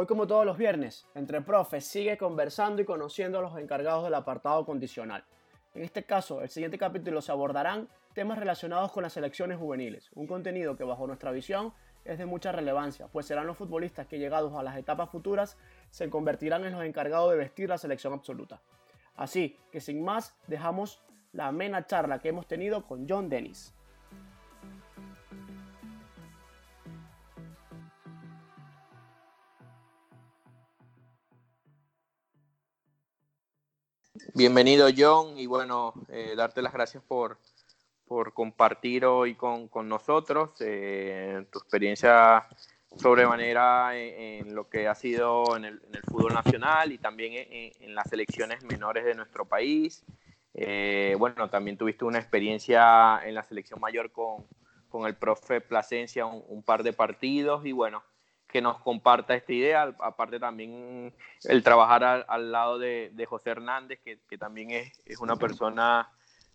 Hoy como todos los viernes, entre profes sigue conversando y conociendo a los encargados del apartado condicional. En este caso, el siguiente capítulo se abordarán temas relacionados con las selecciones juveniles, un contenido que bajo nuestra visión es de mucha relevancia, pues serán los futbolistas que llegados a las etapas futuras se convertirán en los encargados de vestir la selección absoluta. Así que sin más, dejamos la amena charla que hemos tenido con John Dennis. Bienvenido John y bueno, eh, darte las gracias por, por compartir hoy con, con nosotros eh, tu experiencia sobremanera en, lo que ha sido en el, fútbol nacional y también en, las selecciones menores de nuestro país. Eh, bueno, también tuviste una experiencia en la selección mayor con, con el profe Plasencia, un par de partidos y bueno, que nos comparta esta idea, aparte también el trabajar al, al lado de, de, José Hernández, que, que también es, es, una persona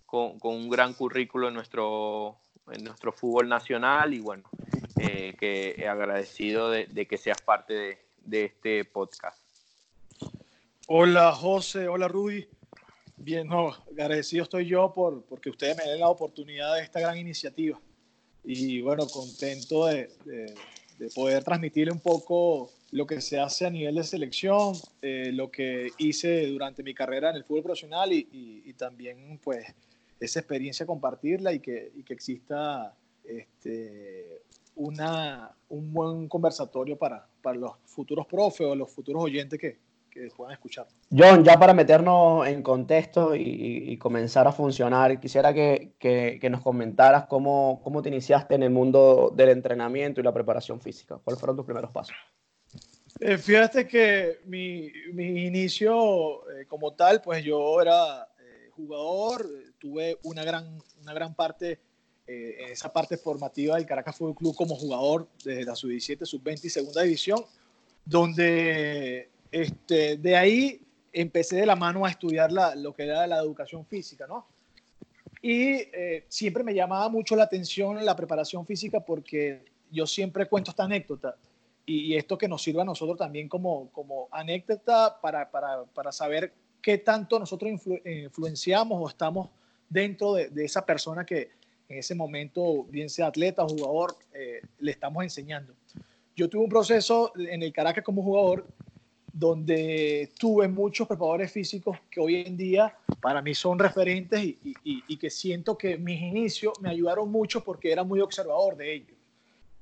con, con, un gran currículo en nuestro, en nuestro fútbol nacional y bueno, eh, que agradecido de, de, que seas parte de, de, este podcast. Hola José, hola Rudy. Bien, no, agradecido estoy yo por, porque ustedes me den la oportunidad de esta gran iniciativa. Y bueno, contento de, de de poder transmitirle un poco lo que se hace a nivel de selección, eh, lo que hice durante mi carrera en el fútbol profesional y, y, y también pues esa experiencia compartirla y que, y que exista este, una, un buen conversatorio para, para los futuros profes o los futuros oyentes que, que puedan escuchar. John, ya para meternos en contexto y, y comenzar a funcionar, quisiera que, que, que, nos comentaras cómo, cómo te iniciaste en el mundo del entrenamiento y la preparación física. ¿Cuáles fueron tus primeros pasos? Eh, fíjate que mi, mi inicio eh, como tal, pues yo era eh, jugador, tuve una gran, una gran parte eh, esa parte formativa del Caracas Fútbol Club como jugador desde la sub-17, sub-20 y segunda división, donde este, de ahí empecé de la mano a estudiar la, lo que era la educación física, ¿no? Y eh, siempre me llamaba mucho la atención la preparación física porque yo siempre cuento esta anécdota y, y esto que nos sirva a nosotros también como, como anécdota para, para, para saber qué tanto nosotros influ, influenciamos o estamos dentro de, de, esa persona que en ese momento, bien sea atleta o jugador, eh, le estamos enseñando. Yo tuve un proceso en el Caracas como jugador donde tuve muchos preparadores físicos que hoy en día para mí son referentes y, y, y, que siento que mis inicios me ayudaron mucho porque era muy observador de ellos.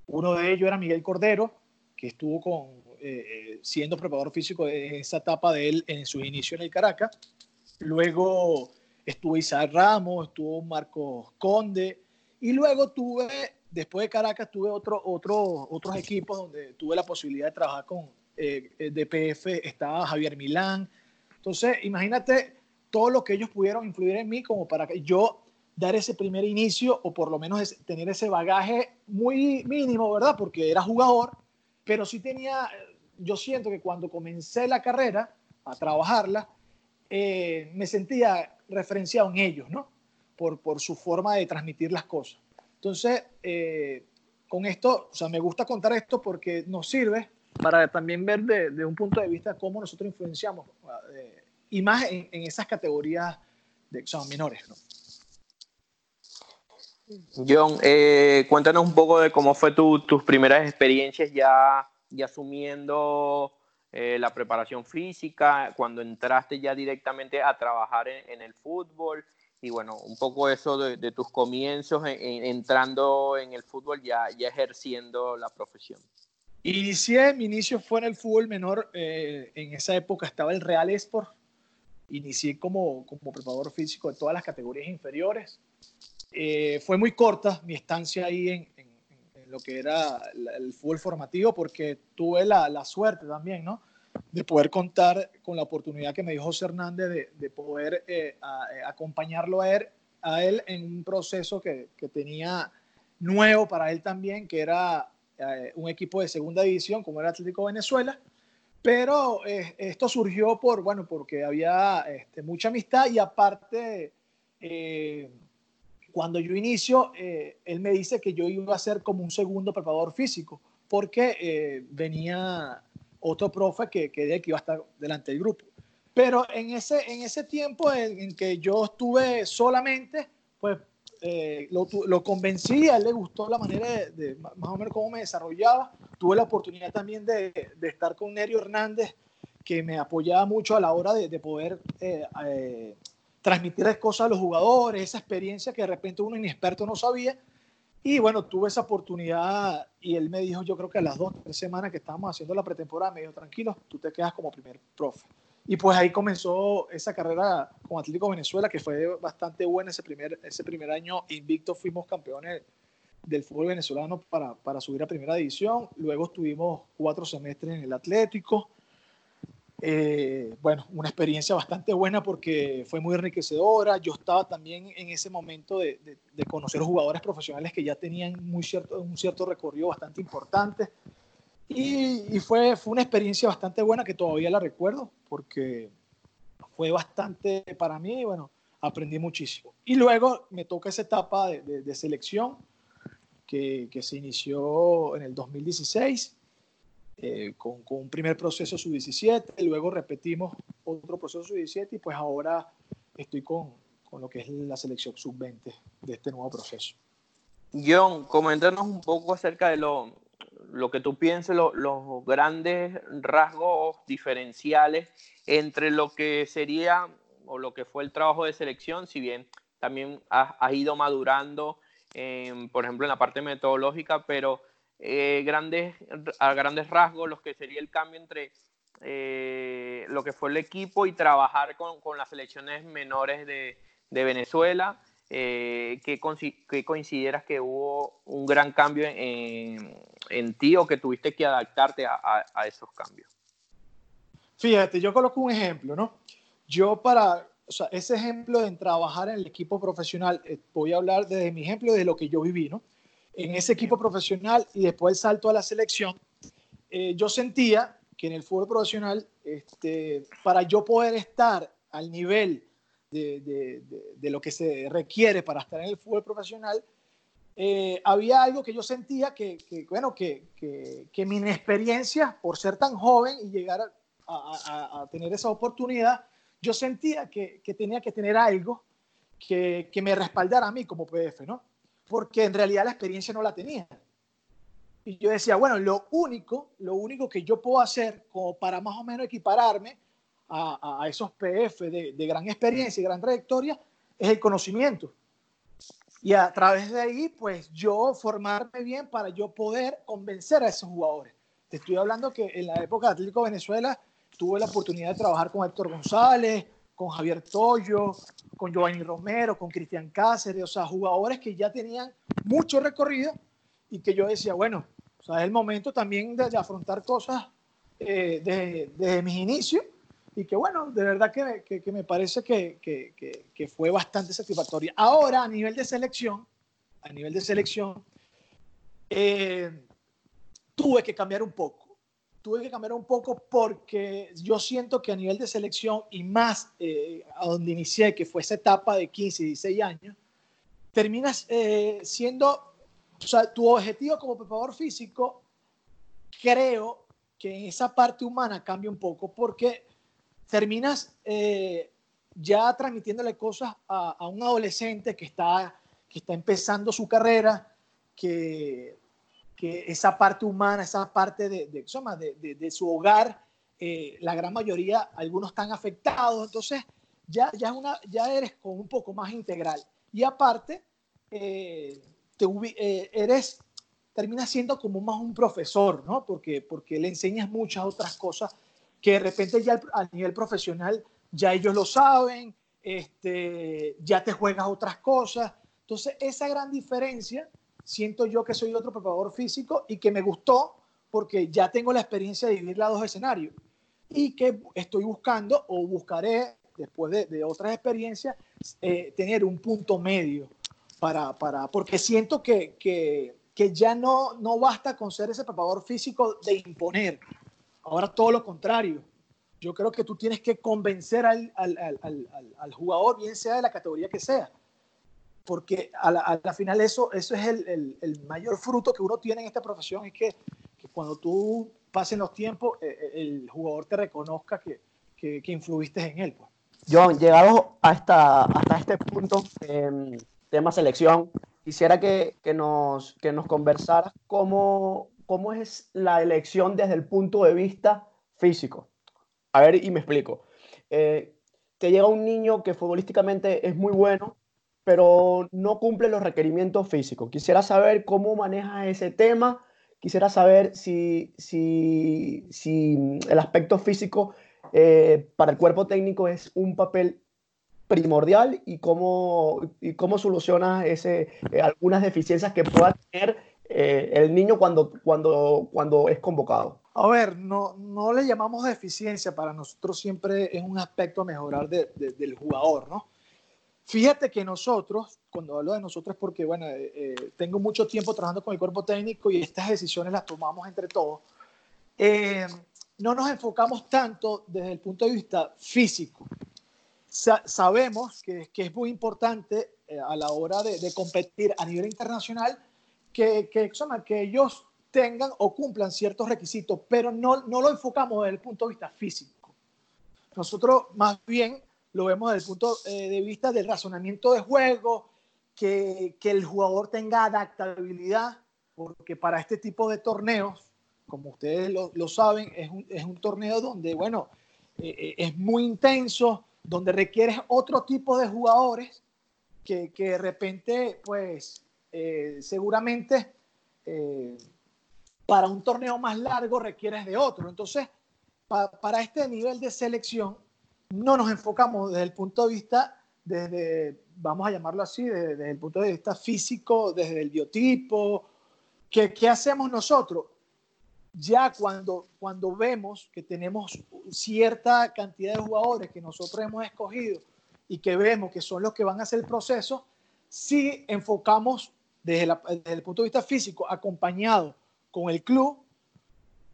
Uno de ellos era Miguel Cordero, que estuvo con, eh, siendo preparador físico en esa etapa de él en sus inicios en el Caracas. Luego estuvo Isaac Ramos, estuvo Marcos Conde y luego tuve, después de Caracas, tuve otro, otro, otros equipos donde tuve la posibilidad de trabajar con eh, de PF estaba Javier Milán. Entonces, imagínate todo lo que ellos pudieron influir en mí como para que yo dar ese primer inicio o por lo menos tener ese bagaje muy mínimo, ¿verdad? Porque era jugador, pero sí tenía, yo siento que cuando comencé la carrera a trabajarla, eh, me sentía referenciado en ellos, ¿no? Por, por su forma de transmitir las cosas. Entonces, eh, con esto, o sea, me gusta contar esto porque nos sirve para también ver de, de, un punto de vista cómo nosotros influenciamos eh, y más en, en, esas categorías de son menores. ¿no? John, eh, cuéntanos un poco de cómo fue tu, tus primeras experiencias ya, ya asumiendo eh, la preparación física, cuando entraste ya directamente a trabajar en, en el fútbol y bueno, un poco eso de, de tus comienzos en, en, entrando en el fútbol ya, ya ejerciendo la profesión. Inicié, mi inicio fue en el fútbol menor, eh, en esa época estaba el Real Sport, inicié como, como preparador físico de todas las categorías inferiores. Eh, fue muy corta mi estancia ahí en, lo que era el fútbol formativo porque tuve la, la, suerte también, ¿no? De poder contar con la oportunidad que me dio José Hernández de, de poder eh, acompañarlo a él, a él en un proceso que, que tenía nuevo para él también, que era eh, un equipo de segunda división como era Atlético Venezuela, pero eh, esto surgió por, bueno, porque había este, mucha amistad y aparte, eh, cuando yo inicio, eh, él me dice que yo iba a ser como un segundo preparador físico, porque eh, venía otro profe que, que, que iba a estar delante del grupo. Pero en ese, en ese tiempo en, que yo estuve solamente, pues eh, lo, lo, convencí, a él le gustó la manera de, más o menos cómo me desarrollaba. Tuve la oportunidad también de, de estar con Nerio Hernández, que me apoyaba mucho a la hora de, poder eh, eh, transmitir cosas a los jugadores, esa experiencia que de repente uno inexperto no sabía. Y bueno, tuve esa oportunidad y él me dijo, yo creo que a las dos, tres semanas que estábamos haciendo la pretemporada, me dijo, tranquilo, tú te quedas como primer profe. Y pues ahí comenzó esa carrera con Atlético Venezuela, que fue bastante buena ese primer, ese primer año invicto, fuimos campeones del fútbol venezolano para, para subir a primera división. Luego estuvimos cuatro semestres en el Atlético. Eh, bueno, una experiencia bastante buena porque fue muy enriquecedora. Yo estaba también en ese momento de, de, conocer jugadores profesionales que ya tenían muy cierto, un cierto recorrido bastante importante. Y, fue, fue una experiencia bastante buena que todavía la recuerdo porque fue bastante para mí, bueno, aprendí muchísimo. Y luego me toca esa etapa de, de selección que, que, se inició en el 2016 eh, con, con, un primer proceso sub-17, luego repetimos otro proceso sub-17 y pues ahora estoy con, con lo que es la selección sub-20 de este nuevo proceso. John, coméntanos un poco acerca de lo, lo que tú pienses, los grandes rasgos diferenciales entre lo que sería o lo que fue el trabajo de selección, si bien también has, ido madurando, por ejemplo, en la parte metodológica, pero eh, grandes, a grandes rasgos, lo que sería el cambio entre eh, lo que fue el equipo y trabajar con, con las selecciones menores de, de Venezuela eh, ¿qué, consideras que hubo un gran cambio en, en, ti o que tuviste que adaptarte a, a, esos cambios? Fíjate, yo coloco un ejemplo, ¿no? Yo para, o sea, ese ejemplo de trabajar en el equipo profesional, eh, voy a hablar desde mi ejemplo de lo que yo viví, ¿no? En ese equipo profesional y después el salto a la selección, eh, yo sentía que en el fútbol profesional, este, para yo poder estar al nivel de, de, lo que se requiere para estar en el fútbol profesional, eh, había algo que yo sentía que, bueno, que, que, mi inexperiencia por ser tan joven y llegar a, a, a tener esa oportunidad, yo sentía que, tenía que tener algo que, me respaldara a mí como PF, ¿no? Porque en realidad la experiencia no la tenía. Y yo decía, bueno, lo único, lo único que yo puedo hacer como para más o menos equipararme a, esos PF de, gran experiencia y gran trayectoria es el conocimiento. Y a través de ahí, pues yo formarme bien para yo poder convencer a esos jugadores. Te estoy hablando que en la época de Atlético Venezuela tuve la oportunidad de trabajar con Héctor González, con Javier Toyo, con Giovanni Romero, con Cristian Cáceres, o sea, jugadores que ya tenían mucho recorrido y que yo decía, bueno, o sea, es el momento también de, afrontar cosas eh, desde, desde mis inicios y que bueno, de verdad que, que, me parece que, que, fue bastante satisfactoria. Ahora, a nivel de selección, a nivel de selección, eh, tuve que cambiar un poco. Tuve que cambiar un poco porque yo siento que a nivel de selección y más eh, a donde inicié, que fue esa etapa de 15, 16 años, terminas eh, siendo, o sea, tu objetivo como preparador físico, creo que en esa parte humana cambia un poco porque terminas eh, ya transmitiéndole cosas a, un adolescente que está, que está empezando su carrera, que, que esa parte humana, esa parte de, de, su hogar, eh, la gran mayoría, algunos están afectados, entonces ya, ya, una, ya eres con un poco más integral. Y aparte, eh, te, eres, terminas siendo como más un profesor, ¿no? Porque, porque le enseñas muchas otras cosas que de repente ya a nivel profesional ya ellos lo saben, este, ya te juegas otras cosas. Entonces, esa gran diferencia, siento yo que soy otro preparador físico y que me gustó porque ya tengo la experiencia de vivir los dos escenarios y que estoy buscando o buscaré, después de, de otras experiencias, eh, tener un punto medio para, para porque siento que, que, que ya no, no basta con ser ese preparador físico de imponer, Ahora todo lo contrario. Yo creo que tú tienes que convencer al, al, al, al jugador, bien sea de la categoría que sea. Porque a la, a la final eso, eso es el, el, el, mayor fruto que uno tiene en esta profesión, es que, que, cuando tú pasen los tiempos, eh, eh, el jugador te reconozca que, que, que influiste en él. Pues. John, llegado hasta, hasta este punto, eh, tema selección, quisiera que, que, nos, que nos conversaras cómo, cómo es la elección desde el punto de vista físico. A ver, y me explico. Eh, te llega un niño que futbolísticamente es muy bueno, pero no cumple los requerimientos físicos. Quisiera saber cómo maneja ese tema. Quisiera saber si, si, si el aspecto físico eh, para el cuerpo técnico es un papel primordial y cómo, y cómo soluciona ese, eh, algunas deficiencias que pueda tener eh, el niño cuando, cuando, cuando es convocado. A ver, no, no le llamamos deficiencia, para nosotros siempre es un aspecto a mejorar de, de, del jugador, ¿no? Fíjate que nosotros, cuando hablo de nosotros, porque bueno, eh, eh, tengo mucho tiempo trabajando con el cuerpo técnico y estas decisiones las tomamos entre todos, eh, no nos enfocamos tanto desde el punto de vista físico. Sa sabemos que, que, es muy importante eh, a la hora de, de, competir a nivel internacional que, que, que ellos tengan o cumplan ciertos requisitos, pero no, no lo enfocamos desde el punto de vista físico. Nosotros más bien lo vemos desde el punto eh, de vista del razonamiento de juego, que, que, el jugador tenga adaptabilidad, porque para este tipo de torneos, como ustedes lo, lo saben, es un, es un, torneo donde, bueno, eh, es muy intenso, donde requieres otro tipo de jugadores que, que de repente, pues, eh, seguramente eh, para un torneo más largo requieres de otro. Entonces, pa, para este nivel de selección, no nos enfocamos desde el punto de vista, desde, vamos a llamarlo así, desde, desde el punto de vista físico, desde el biotipo. ¿Qué, qué hacemos nosotros? Ya cuando, cuando vemos que tenemos cierta cantidad de jugadores que nosotros hemos escogido y que vemos que son los que van a hacer el proceso, sí enfocamos desde, la, desde el punto de vista físico, acompañado con el club,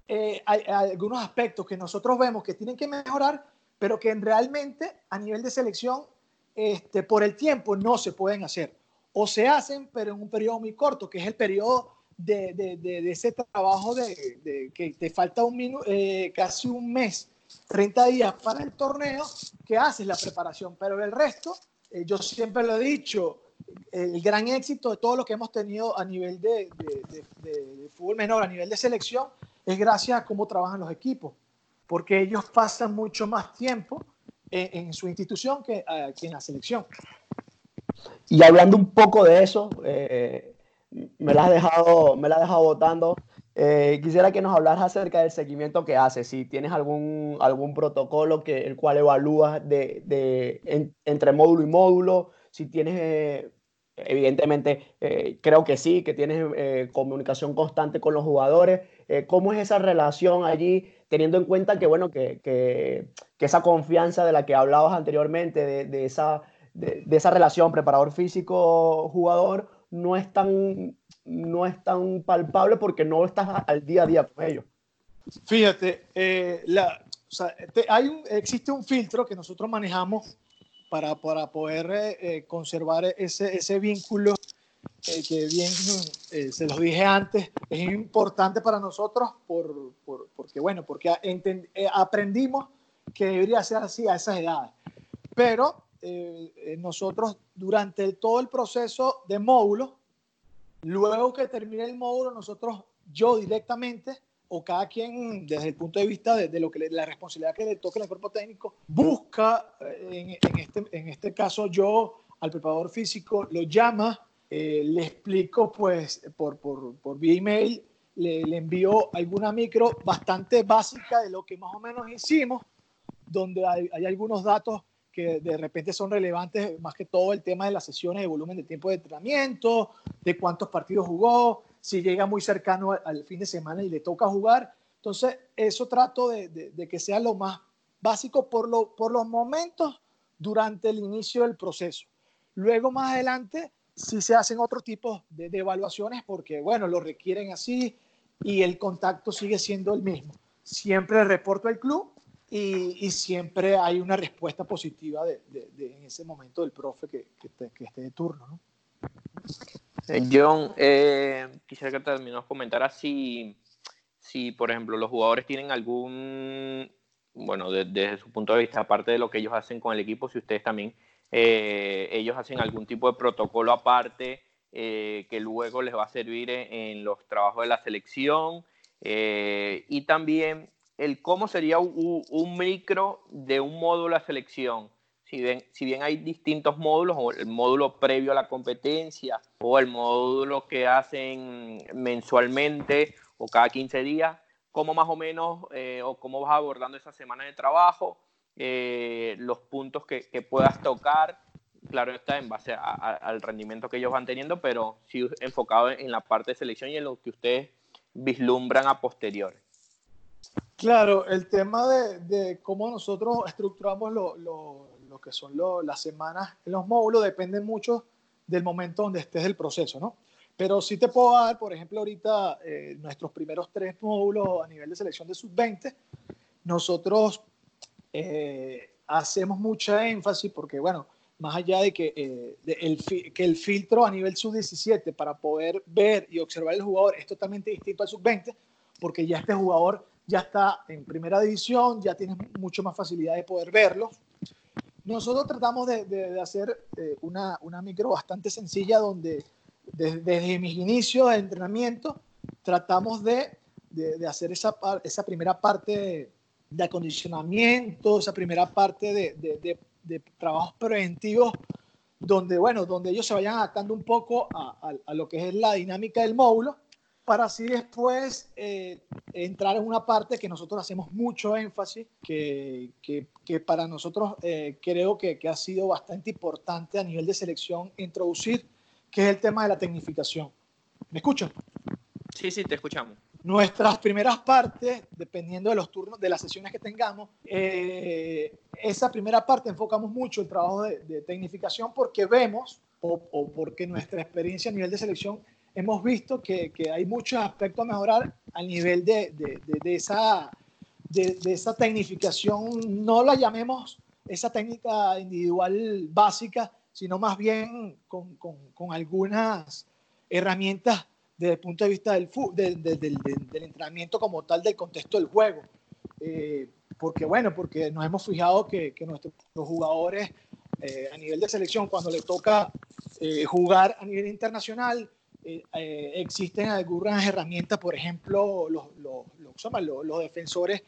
eh, hay, hay algunos aspectos que nosotros vemos que tienen que mejorar pero que realmente a nivel de selección, este, por el tiempo, no se pueden hacer. O se hacen, pero en un periodo muy corto, que es el periodo de, de, de, de ese trabajo de, que te falta un minuto, eh, casi un mes, 30 días para el torneo, que haces la preparación. Pero el resto, eh, yo siempre lo he dicho, el gran éxito de todo lo que hemos tenido a nivel de, fútbol menor, a nivel de selección, es gracias a cómo trabajan los equipos porque ellos pasan mucho más tiempo en, su institución que, uh, que, en la selección. Y hablando un poco de eso, eh, me la has dejado, me la has dejado votando. Eh, quisiera que nos hablaras acerca del seguimiento que haces, si tienes algún, algún protocolo que, el cual evalúas de, de en, entre módulo y módulo, si tienes, eh, evidentemente, eh, creo que sí, que tienes eh, comunicación constante con los jugadores. Eh, ¿Cómo es esa relación allí? teniendo en cuenta que, bueno, que, que, esa confianza de la que hablabas anteriormente, de, de esa, de, esa relación preparador físico-jugador, no es tan no es tan palpable porque no estás al día a día con ellos. Fíjate, eh, hay existe un filtro que nosotros manejamos para, para poder eh, conservar ese, ese vínculo eh, que bien eh, se los dije antes, es importante para nosotros por, por, porque, bueno, porque eh, aprendimos que debería ser así a esas edades. Pero eh, nosotros durante todo el proceso de módulo, luego que termine el módulo, nosotros, yo directamente, o cada quien desde el punto de vista de, lo que le, la responsabilidad que le toca al cuerpo técnico, busca, en, en, este, en este caso yo, al preparador físico, lo llama eh, le explico pues por, por, por vía email, le, le envío alguna micro bastante básica de lo que más o menos hicimos, donde hay, algunos datos que de repente son relevantes, más que todo el tema de las sesiones de volumen de tiempo de entrenamiento, de cuántos partidos jugó, si llega muy cercano al, fin de semana y le toca jugar. Entonces, eso trato de, de, de que sea lo más básico por, lo, por los momentos durante el inicio del proceso. Luego, más adelante, si se hacen otro tipo de, de, evaluaciones porque, bueno, lo requieren así y el contacto sigue siendo el mismo. Siempre reporto al club y, y, siempre hay una respuesta positiva de, de, de, en ese momento del profe que, que, te, que esté de turno. ¿no? Eh, John, eh, quisiera que terminos comentar si, si, por ejemplo, los jugadores tienen algún, bueno, desde su punto de vista, aparte de lo que ellos hacen con el equipo, si ustedes también, eh, ellos hacen algún tipo de protocolo aparte eh, que luego les va a servir en, los trabajos de la selección y también el cómo sería un, un, micro de un módulo de selección. Si bien, si bien hay distintos módulos, o el módulo previo a la competencia, o el módulo que hacen mensualmente o cada 15 días, cómo más o menos eh, o cómo vas abordando esa semana de trabajo, eh, los puntos que, puedas tocar. Claro, está en base al rendimiento que ellos van teniendo, pero sí enfocado en la parte de selección y en lo que ustedes vislumbran a posteriori. Claro, el tema de, cómo nosotros estructuramos lo, que son las semanas en los módulos depende mucho del momento donde estés el proceso, ¿no? Pero sí te puedo dar, por ejemplo, ahorita eh, nuestros primeros tres módulos a nivel de selección de sub-20, nosotros eh, hacemos mucha énfasis porque, bueno, más allá de que, eh, el, que el filtro a nivel sub-17 para poder ver y observar el jugador es totalmente distinto al sub-20, porque ya este jugador ya está en primera división, ya tienes mucho más facilidad de poder verlo. Nosotros tratamos de, hacer una, una micro bastante sencilla donde desde, mis inicios de entrenamiento, tratamos de, de, hacer esa, esa primera parte de acondicionamiento, esa primera parte de, de, trabajos preventivos, donde, bueno, donde ellos se vayan adaptando un poco a, a, lo que es la dinámica del módulo, para así después eh, entrar en una parte que nosotros hacemos mucho énfasis, que, que, que para nosotros eh, creo que, que ha sido bastante importante a nivel de selección introducir que es el tema de la tecnificación. ¿Me escuchan? Sí, sí, te escuchamos. Nuestras primeras partes, dependiendo de los turnos, de las sesiones que tengamos, eh, esa primera parte enfocamos mucho el trabajo de, tecnificación porque vemos, o, porque nuestra experiencia a nivel de selección, hemos visto que, que hay muchos aspectos a mejorar a nivel de, de esa, de, esa tecnificación, no la llamemos esa técnica individual básica, sino más bien con, con, algunas herramientas desde el punto de vista del, del, del, entrenamiento como tal, del contexto del juego. Eh, porque bueno, porque nos hemos fijado que, que nuestros jugadores eh, a nivel de selección, cuando les toca eh, jugar a nivel internacional, existen algunas herramientas, por ejemplo, los, los, los, los defensores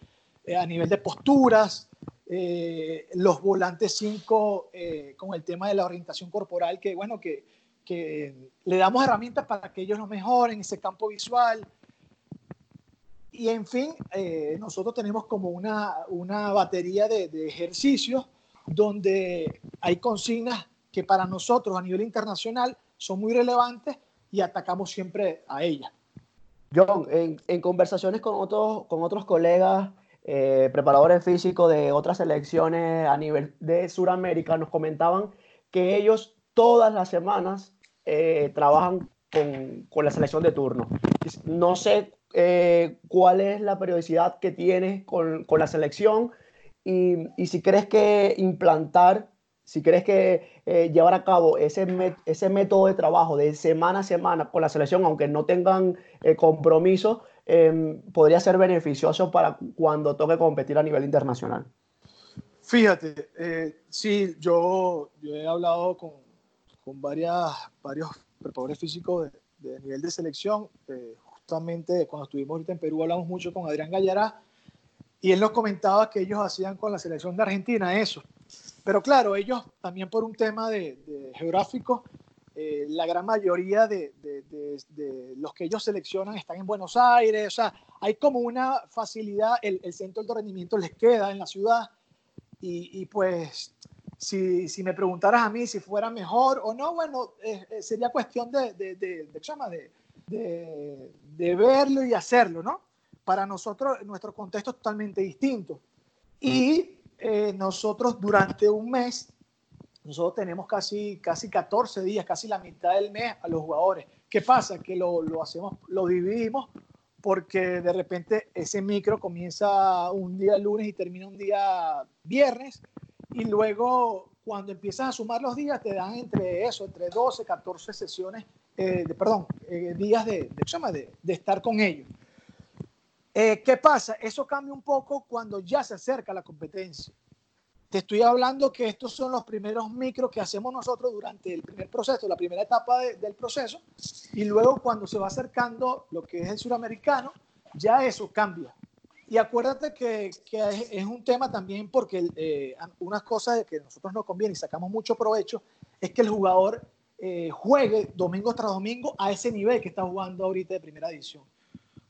a nivel de posturas, eh, los volantes 5 eh, con el tema de la orientación corporal, que bueno, que, que, le damos herramientas para que ellos lo mejoren, ese campo visual. Y en fin, eh, nosotros tenemos como una, una batería de, de, ejercicios donde hay consignas que para nosotros a nivel internacional son muy relevantes y atacamos siempre a ellas. John, en, en conversaciones con otros, con otros colegas eh, preparadores físicos de otras selecciones a nivel de Sudamérica nos comentaban que ellos todas las semanas eh, trabajan con, con, la selección de turno. No sé eh, cuál es la periodicidad que tienes con, con la selección y, y, si crees que implantar, si crees que llevar a cabo ese, ese método de trabajo de semana a semana con la selección, aunque no tengan compromiso, Em, podría ser beneficioso para cuando toque competir a nivel internacional? Fíjate, eh, sí, yo, yo, he hablado con, con varias, varios preparadores físicos de, nivel de selección. Eh, justamente cuando estuvimos ahorita en Perú hablamos mucho con Adrián Gallará y él nos comentaba que ellos hacían con la selección de Argentina eso. Pero claro, ellos también por un tema de, de geográfico eh, la gran mayoría de, los que ellos seleccionan están en Buenos Aires, o sea, hay como una facilidad, el, centro de rendimiento les queda en la ciudad y, pues si, si, me preguntaras a mí si fuera mejor o no, bueno, eh, eh, sería cuestión de, de, de, verlo y hacerlo, ¿no? Para nosotros, nuestro contexto es totalmente distinto. Y nosotros durante un mes nosotros tenemos casi, casi 14 días, casi la mitad del mes a los jugadores. ¿Qué pasa? Que lo, lo hacemos, lo dividimos porque de repente ese micro comienza un día lunes y termina un día viernes y luego cuando empiezas a sumar los días te dan entre eso, entre 12, 14 sesiones, eh, de, perdón, eh, días de, de, de estar con ellos. Eh, ¿Qué pasa? Eso cambia un poco cuando ya se acerca la competencia. Te estoy hablando que estos son los primeros micros que hacemos nosotros durante el primer proceso, la primera etapa del proceso, y luego cuando se va acercando lo que es el suramericano, ya eso cambia. Y acuérdate que, que es, un tema también porque eh, unas cosas que a nosotros nos conviene y sacamos mucho provecho es que el jugador eh, juegue domingo tras domingo a ese nivel que está jugando ahorita de primera edición.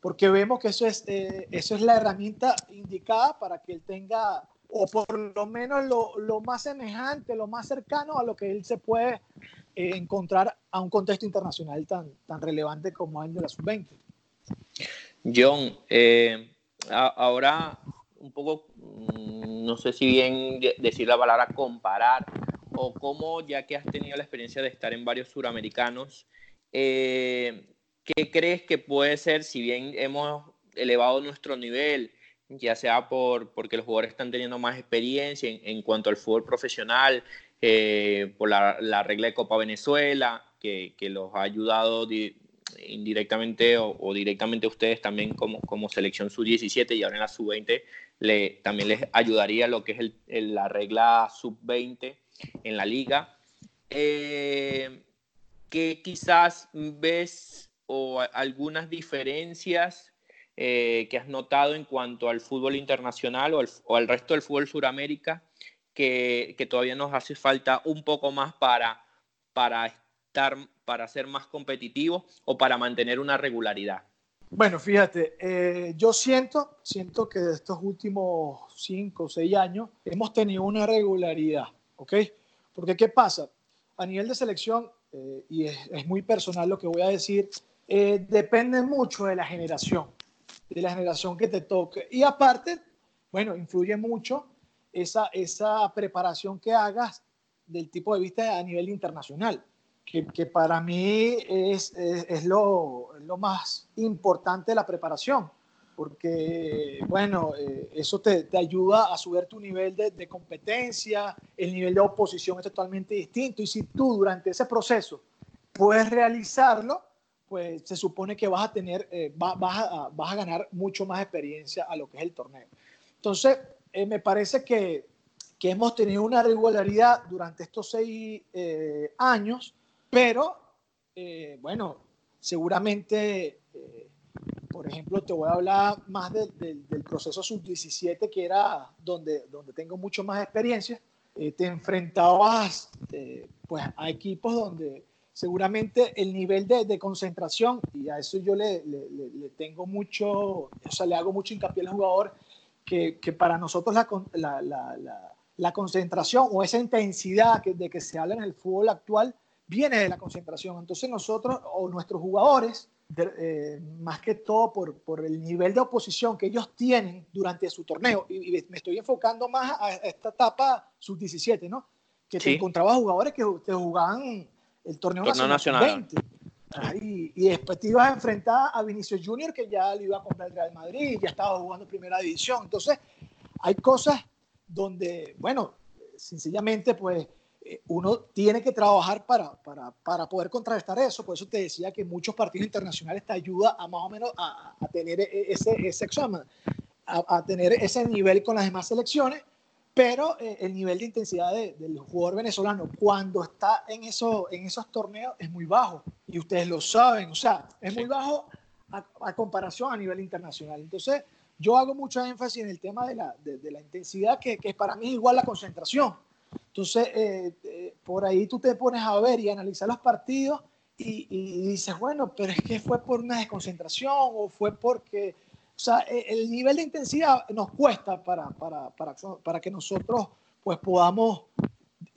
Porque vemos que eso es, eh, eso es la herramienta indicada para que él tenga, o por lo menos lo, lo más semejante, lo más cercano a lo que él se puede encontrar a un contexto internacional tan, tan relevante como el de la sub-20. John, eh, ahora un poco, mm, no sé si bien decir la palabra comparar o cómo, ya que has tenido la experiencia de estar en varios suramericanos, eh, ¿qué crees que puede ser, si bien hemos elevado nuestro nivel, ya sea por, porque los jugadores están teniendo más experiencia en, cuanto al fútbol profesional, eh, por la, regla de Copa Venezuela, que, que los ha ayudado indirectamente o, directamente ustedes también como, como selección sub-17 y ahora en la sub-20 le, también les ayudaría lo que es el, la regla sub-20 en la liga. Eh, ¿Qué quizás ves o algunas diferencias eh, que has notado en cuanto al fútbol internacional o al, o al resto del fútbol Suramérica que, que, todavía nos hace falta un poco más para, para estar para ser más competitivo o para mantener una regularidad? Bueno, fíjate, eh, yo siento, siento que de estos últimos cinco o seis años hemos tenido una regularidad, ¿ok? Porque ¿qué pasa? A nivel de selección, eh, y es, muy personal lo que voy a decir, eh, depende mucho de la generación, de la generación que te toque. Y aparte, bueno, influye mucho esa, esa preparación que hagas del tipo de vista a nivel internacional que, para mí es, es, lo, lo, más importante de la preparación, porque, bueno, eh, eso te, te, ayuda a subir tu nivel de, competencia, el nivel de oposición es totalmente distinto, y si tú durante ese proceso puedes realizarlo, pues se supone que vas a tener, eh, vas, a, vas, a, ganar mucho más experiencia a lo que es el torneo. Entonces, eh, me parece que, que, hemos tenido una regularidad durante estos seis años pero, eh, bueno, seguramente, eh, por ejemplo, te voy a hablar más del proceso sub-17, que era donde, donde tengo mucho más experiencia. Eh, te enfrentabas pues, a equipos donde seguramente el nivel de, de, concentración, y a eso yo le, le, tengo mucho, o sea, le hago mucho hincapié al jugador, que, que para nosotros la, la, la, la, concentración o esa intensidad que, de que se habla en el fútbol actual, viene de la concentración. Entonces nosotros o nuestros jugadores, eh, más que todo por, por, el nivel de oposición que ellos tienen durante su torneo, y, me estoy enfocando más a esta etapa sub-17, ¿no? Que te encontrabas jugadores que te jugaban el torneo, nacional, y, y, después te ibas a enfrentar a Vinicius Junior, que ya le iba a comprar el Real Madrid, ya estaba jugando primera división. Entonces, hay cosas donde, bueno, sencillamente, pues eh, uno tiene que trabajar para, para, para, poder contrarrestar eso. Por eso te decía que muchos partidos internacionales te ayudan a más o menos a, a tener e, ese, ese examen, a, a, tener ese nivel con las demás selecciones, pero eh, el nivel de intensidad del jugador venezolano cuando está en, eso, en esos torneos es muy bajo. Y ustedes lo saben, o sea, es muy bajo a, comparación a nivel internacional. Entonces, yo hago mucho énfasis en el tema de la, de, de la intensidad, que, que para mí es igual la concentración entonces, eh, eh, por ahí tú te pones a ver y analizar los partidos y, dices, bueno, pero es que fue por una desconcentración o fue porque, o sea, e, el nivel de intensidad nos cuesta para, para, para, para que nosotros pues podamos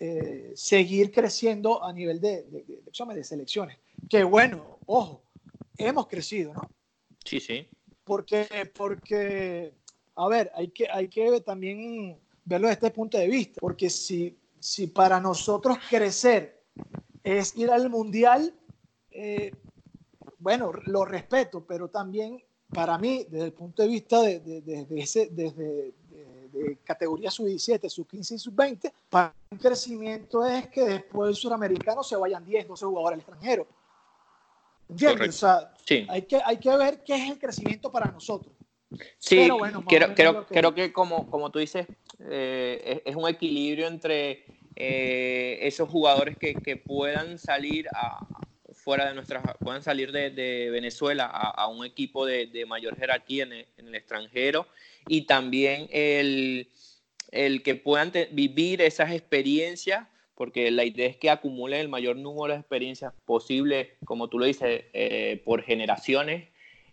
eh, seguir creciendo a nivel de, de, de, de, selecciones. Que bueno, ojo, hemos crecido, ¿no? Sí, sí. Porque, porque a ver, hay que, hay que también verlo desde este punto de vista, porque si, si para nosotros crecer es ir al mundial, eh, bueno, lo respeto, pero también para mí, desde el punto de vista de, de, ese, desde de, categoría sub-17, sub-15 y sub-20, para un crecimiento es que después del suramericano se vayan 10, 12 jugadores al extranjero. ¿Entiendes? O sea, hay, que, hay que ver qué es el crecimiento para nosotros. Sí, creo, creo, que... como, como tú dices, eh, es, un equilibrio entre eh, esos jugadores que, que puedan salir a, fuera de nuestras, puedan salir de, de Venezuela a, a, un equipo de, de mayor jerarquía en el, en el, extranjero. Y también el, el que puedan vivir esas experiencias, porque la idea es que acumulen el mayor número de experiencias posible, como tú lo dices, eh, por generaciones,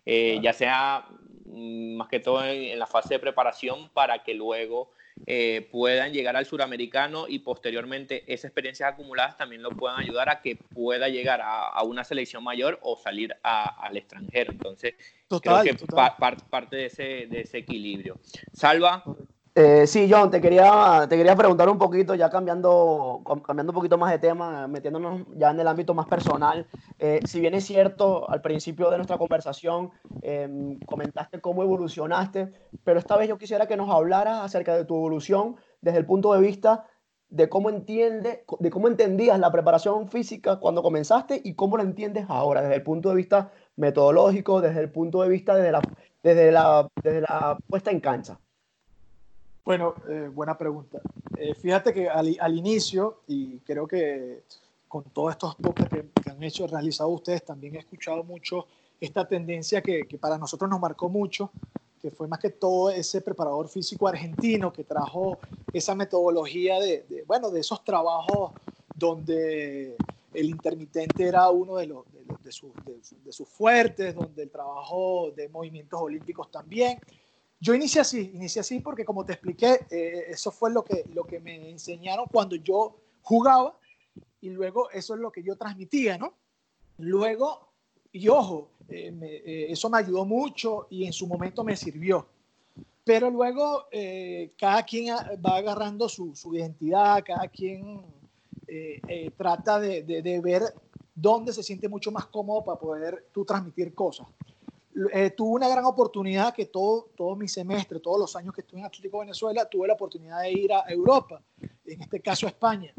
eh, ya sea mm, más que todo en, en, la fase de preparación para que luego eh, puedan llegar al suramericano y posteriormente esas experiencias acumuladas también lo puedan ayudar a que pueda llegar a, a una selección mayor o salir a, al extranjero. Entonces, total, creo que pa, parte de ese, de ese equilibrio. Salva. Eh, sí, John, te quería, te quería preguntar un poquito, ya cambiando, cambiando un poquito más de tema, metiéndonos ya en el ámbito más personal. Eh, si bien es cierto, al principio de nuestra conversación eh, comentaste cómo evolucionaste, pero esta vez yo quisiera que nos hablaras acerca de tu evolución desde el punto de vista de cómo entiende, de cómo entendías la preparación física cuando comenzaste y cómo la entiendes ahora, desde el punto de vista metodológico, desde el punto de vista desde la, desde la, desde la puesta en cancha. Bueno, eh, buena pregunta. Eh, fíjate que al, al, inicio, y creo que con todos estos podcasts que, que, han hecho, realizado ustedes, también he escuchado mucho esta tendencia que, que, para nosotros nos marcó mucho, que fue más que todo ese preparador físico argentino que trajo esa metodología de, de bueno, de esos trabajos donde el intermitente era uno de, de, de, sus, de sus fuertes, donde el trabajo de movimientos olímpicos también yo inicié así, inicié así porque como te expliqué, eh, eso fue lo que, lo que me enseñaron cuando yo jugaba y luego eso es lo que yo transmitía, ¿no? Luego, y ojo, eh, eh, eso me ayudó mucho y en su momento me sirvió. Pero luego cada quien va agarrando su, su identidad, cada quien trata de, de, de ver dónde se siente mucho más cómodo para poder tú transmitir cosas eh, tuve una gran oportunidad que todo, todo mi semestre, todos los años que estuve en Atlético Venezuela, tuve la oportunidad de ir a Europa, en este caso a España.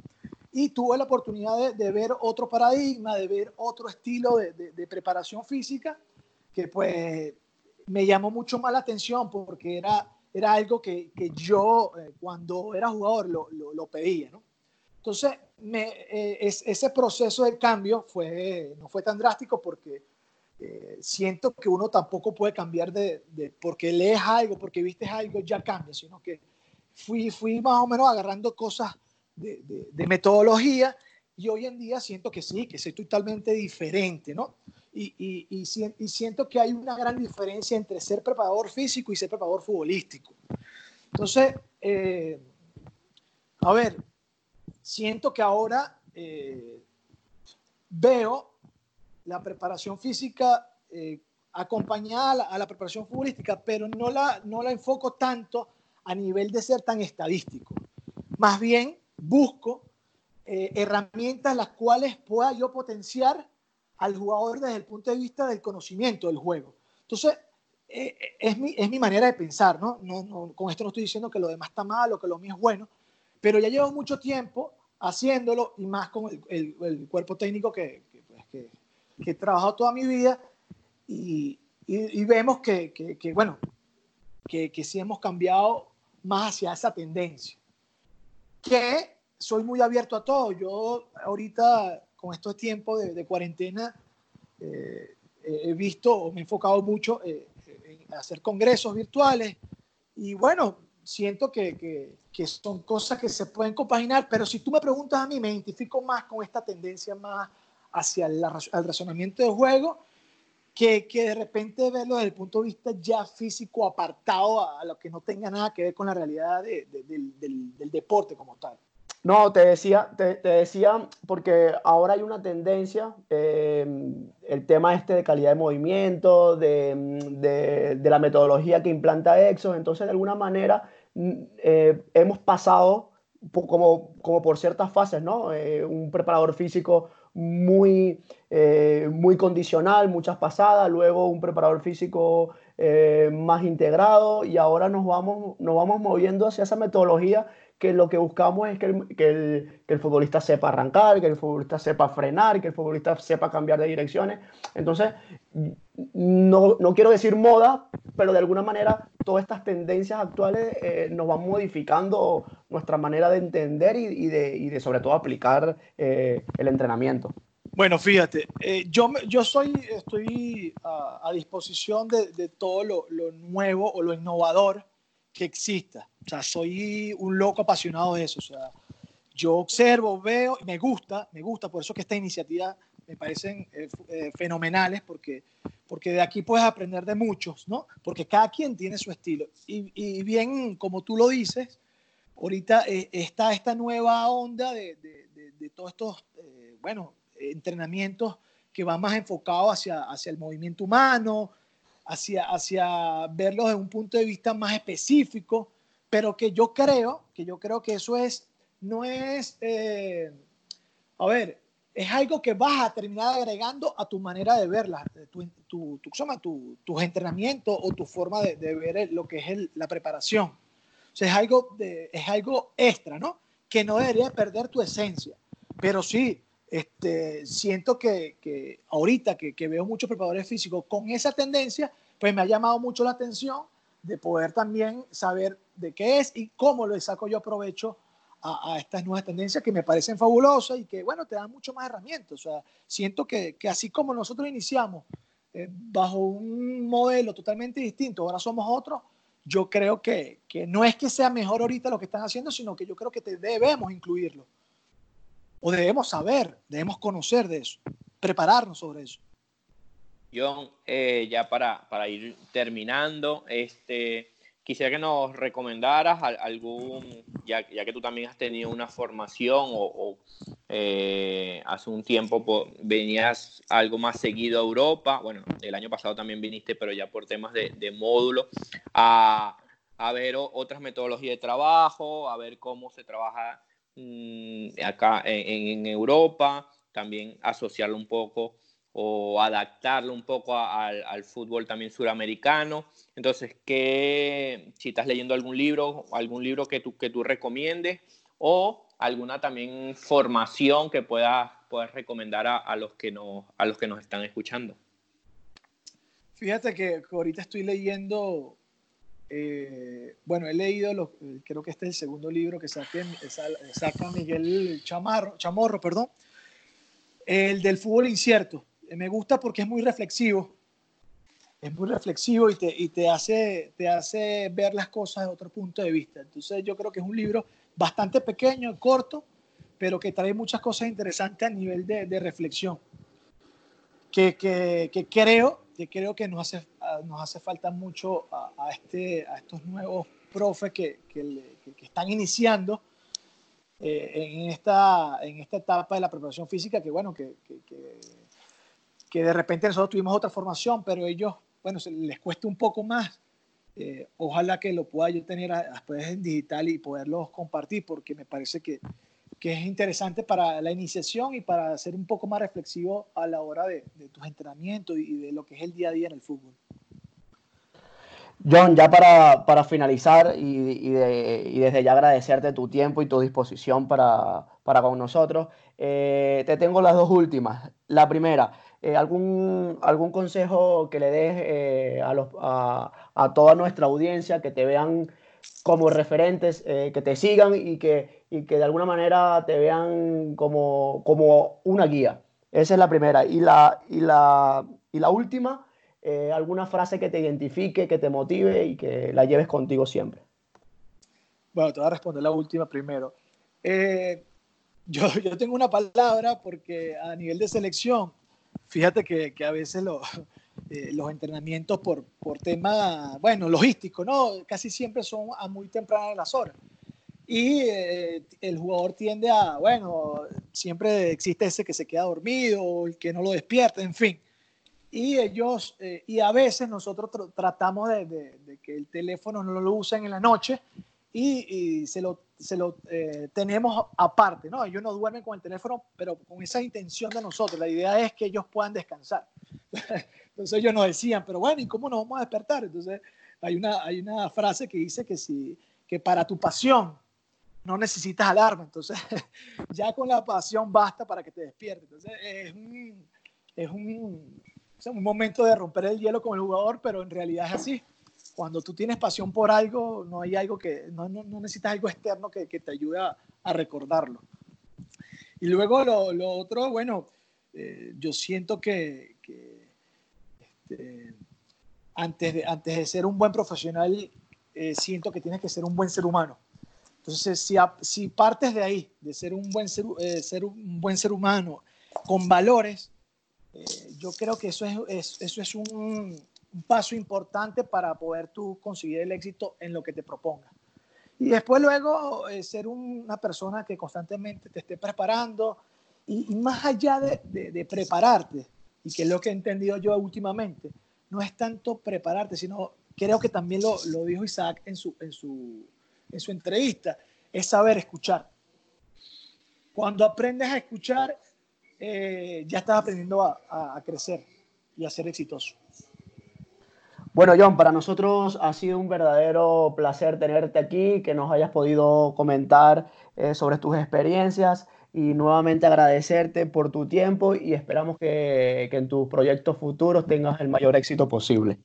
Y tuve la oportunidad de, de ver otro paradigma, de ver otro estilo de, de, de, preparación física que pues me llamó mucho más la atención porque era, era algo que, que yo eh, cuando era jugador lo, lo, lo pedía, ¿no? Entonces, me, eh, es, ese proceso de cambio fue, no fue tan drástico porque eh, siento que uno tampoco puede cambiar de, de, porque lees algo, porque viste algo, ya cambia, sino que fui, fui más o menos agarrando cosas de, de, de, metodología y hoy en día siento que sí, que soy totalmente diferente, ¿no? Y, y, y, y, siento que hay una gran diferencia entre ser preparador físico y ser preparador futbolístico. Entonces, eh, a ver, siento que ahora eh, veo la preparación física eh, acompañada a la, preparación futbolística, pero no la, no la enfoco tanto a nivel de ser tan estadístico. Más bien busco eh, herramientas las cuales pueda yo potenciar al jugador desde el punto de vista del conocimiento del juego. Entonces, eh, es, mi, es mi manera de pensar, ¿no? No, ¿no? Con esto no estoy diciendo que lo demás está mal o que lo mío es bueno, pero ya llevo mucho tiempo haciéndolo y más con el, cuerpo técnico que, pues, que que he trabajado toda mi vida y, y, y vemos que, que, que, bueno, que, que sí hemos cambiado más hacia esa tendencia. Que soy muy abierto a todo. Yo ahorita, con estos tiempos de, de cuarentena, eh, he visto o me he enfocado mucho eh, en hacer congresos virtuales y bueno, siento que, que, que, son cosas que se pueden compaginar, pero si tú me preguntas a mí, me identifico más con esta tendencia más hacia el, razonamiento de juego que, que, de repente verlo desde el punto de vista ya físico apartado a, lo que no tenga nada que ver con la realidad de, de, del, del, del, deporte como tal. No, te decía, te, decía porque ahora hay una tendencia, eh, el tema este de calidad de movimiento, de, de la metodología que implanta Exos, entonces de alguna manera eh, hemos pasado como, como por ciertas fases, ¿no? Eh, un preparador físico muy, eh, muy condicional, muchas pasadas, luego un preparador físico eh, más integrado y ahora nos vamos, nos vamos moviendo hacia esa metodología que lo que buscamos es que el, que, el, que el, futbolista sepa arrancar, que el futbolista sepa frenar, que el futbolista sepa cambiar de direcciones. Entonces, no, no quiero decir moda, pero de alguna manera todas estas tendencias actuales eh, nos van modificando nuestra manera de entender y, de, y de, sobre todo aplicar eh, el entrenamiento. Bueno, fíjate, eh, yo, yo soy, estoy a, a disposición de, de todo lo, lo, nuevo o lo innovador que exista. O sea, soy un loco apasionado de eso. O sea, yo observo, veo, me gusta, me gusta, por eso que esta iniciativa me parecen eh, eh, fenomenales, porque, porque de aquí puedes aprender de muchos, ¿no? Porque cada quien tiene su estilo. Y, y bien, como tú lo dices, ahorita eh, está esta nueva onda de, de, de, de todos estos, eh, bueno, entrenamientos que van más enfocados hacia, hacia el movimiento humano, hacia, hacia verlos desde un punto de vista más específico, pero que yo creo, que yo creo que eso es, no es, eh, a ver, es algo que vas a terminar agregando a tu manera de verla, tu, tu, tu, tu, tus entrenamientos o tu forma de, de ver lo que es el, la preparación. O sea, es algo, de, es algo extra, ¿no? Que no debería perder tu esencia. Pero sí, este, siento que, que ahorita que, que, veo muchos preparadores físicos con esa tendencia, pues me ha llamado mucho la atención de poder también saber de qué es y cómo le saco yo provecho a, a, estas nuevas tendencias que me parecen fabulosas y que, bueno, te dan mucho más herramientas. O sea, siento que, que así como nosotros iniciamos eh, bajo un modelo totalmente distinto, ahora somos otros, yo creo que, que no es que sea mejor ahorita lo que están haciendo, sino que yo creo que te debemos incluirlo o debemos saber, debemos conocer de eso, prepararnos sobre eso. John, eh, ya para, para, ir terminando, este, quisiera que nos recomendaras algún, ya, que tú también has tenido una formación o, eh, hace un tiempo venías algo más seguido a Europa, bueno, el año pasado también viniste, pero ya por temas de, de módulo, a, ver otras metodologías de trabajo, a ver cómo se trabaja Mm, acá en, Europa, también asociarlo un poco o adaptarlo un poco a, a, al fútbol también suramericano. Entonces, ¿qué, si estás leyendo algún libro, algún libro que tú, que tú recomiendes o alguna también formación que puedas, puedas recomendar a, a, los que nos, a los que nos están escuchando? Fíjate que ahorita estoy leyendo eh, bueno, he leído, lo, creo que este es el segundo libro que saque, saca Miguel Chamarro, Chamorro, perdón, el del fútbol incierto. Me gusta porque es muy reflexivo, es muy reflexivo y te, y te, hace, te hace ver las cosas de otro punto de vista. Entonces yo creo que es un libro bastante pequeño, corto, pero que trae muchas cosas interesantes a nivel de, de reflexión, que, que, que creo que creo que nos hace, nos hace falta mucho a, este, a estos nuevos profes que, que, que están iniciando eh, en, esta, en esta etapa de la preparación física, que bueno, que, que, de repente nosotros tuvimos otra formación, pero ellos, bueno, se les cuesta un poco más. Eh, ojalá que lo pueda yo tener después en digital y poderlos compartir, porque me parece que, que es interesante para la iniciación y para ser un poco más reflexivo a la hora de, de tus entrenamientos y de lo que es el día a día en el fútbol. John, ya para, para finalizar y, y, de, y, desde ya agradecerte tu tiempo y tu disposición para, para con nosotros, eh, te tengo las dos últimas. La primera, eh, ¿algún, ¿algún consejo que le des eh, a, los, a, a, toda nuestra audiencia, que te vean como referentes, eh, que te sigan y que, y que de alguna manera te vean como, como una guía. Esa es la primera. Y la, y la, y la última, eh, alguna frase que te identifique, que te motive y que la lleves contigo siempre. Bueno, te voy a responder la última primero. Yo, yo, tengo una palabra porque a nivel de selección, fíjate que, que a veces eh, los entrenamientos por, por tema, bueno, logístico, ¿no? Casi siempre son a muy tempranas las horas. Y eh, el jugador tiende a, bueno, siempre existe ese que se queda dormido, el que no lo despierta, en fin. Y ellos, eh, y a veces nosotros tr tratamos de, que el teléfono no lo usen en la noche y, y se lo, se lo eh, tenemos aparte, ¿no? Ellos no duermen con el teléfono, pero con esa intención de nosotros. La idea es que ellos puedan descansar. Entonces ellos nos decían, pero bueno, ¿y cómo nos vamos a despertar? Entonces hay una, hay una frase que dice que, si, que para tu pasión no necesitas alarma. Entonces, ya con la pasión basta para que te despiertes. Entonces, es un, es un, un momento de romper el hielo con el jugador, pero en realidad es así. Cuando tú tienes pasión por algo, no hay algo que, no, no, necesitas algo externo que, que te ayude a, a, recordarlo. Y luego lo, lo otro, bueno, eh, yo siento que, que este, antes, de, antes de ser un buen profesional, eh, siento que tienes que ser un buen ser humano. Entonces, si, si partes de ahí, de ser un buen ser, eh, ser un buen ser humano con valores, eh, yo creo que eso es, eso es un, un, paso importante para poder tú conseguir el éxito en lo que te propongas. Y después luego eh, ser una persona que constantemente te esté preparando y, más allá de, de, de, prepararte, y que es lo que he entendido yo últimamente, no es tanto prepararte, sino creo que también lo, lo dijo Isaac en su, en su en su entrevista, es saber escuchar. Cuando aprendes a escuchar, eh, ya estás aprendiendo a, a, crecer y a ser exitoso. Bueno, John, para nosotros ha sido un verdadero placer tenerte aquí, que nos hayas podido comentar eh, sobre tus experiencias y nuevamente agradecerte por tu tiempo y esperamos que, que en tus proyectos futuros tengas el mayor éxito posible.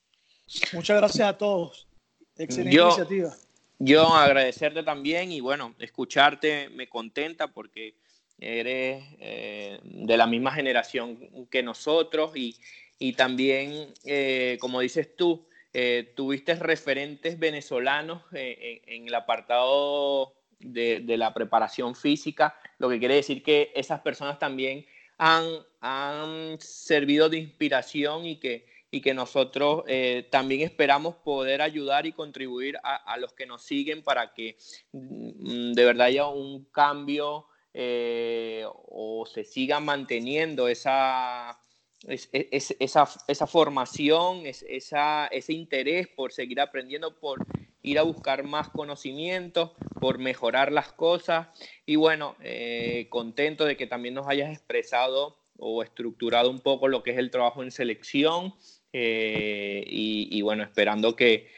Muchas gracias a todos. Excelente Yo... iniciativa. Yo agradecerte también y bueno, escucharte me contenta porque eres eh, de la misma generación que nosotros y, y también, eh, como dices tú, eh, tuviste referentes venezolanos en, en, el apartado de, de, la preparación física, lo que quiere decir que esas personas también han, han servido de inspiración y que y que nosotros eh, también esperamos poder ayudar y contribuir a, a, los que nos siguen para que mm, de verdad haya un cambio eh, o se siga manteniendo esa, es, es, esa, esa, formación, es, esa, ese interés por seguir aprendiendo, por ir a buscar más conocimientos, por mejorar las cosas. Y bueno, eh, contento de que también nos hayas expresado o estructurado un poco lo que es el trabajo en selección eh, y, y, bueno, esperando que,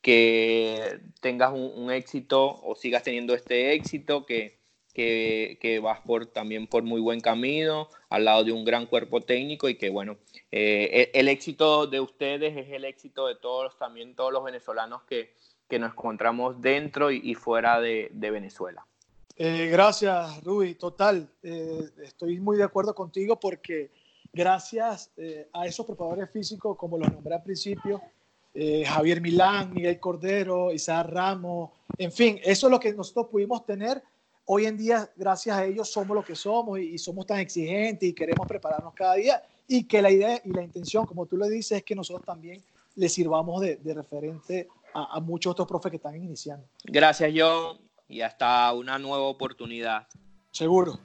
que tengas un, un, éxito o sigas teniendo este éxito, que, que, que, vas por, también por muy buen camino, al lado de un gran cuerpo técnico y que bueno, eh, el, el, éxito de ustedes es el éxito de todos, también todos los venezolanos que, que nos encontramos dentro y, y fuera de, de Venezuela. Eh, gracias, Ruby. Total, eh, estoy muy de acuerdo contigo porque gracias eh, a esos preparadores físicos, como los nombré al principio, eh, Javier Milán, Miguel Cordero, Isaac Ramos, en fin, eso es lo que nosotros pudimos tener. Hoy en día, gracias a ellos, somos lo que somos y, y somos tan exigentes y queremos prepararnos cada día y que la idea y la intención, como tú le dices, es que nosotros también le sirvamos de, de referente a, a, muchos otros profes que están iniciando. Gracias, John, y hasta una nueva oportunidad. Seguro.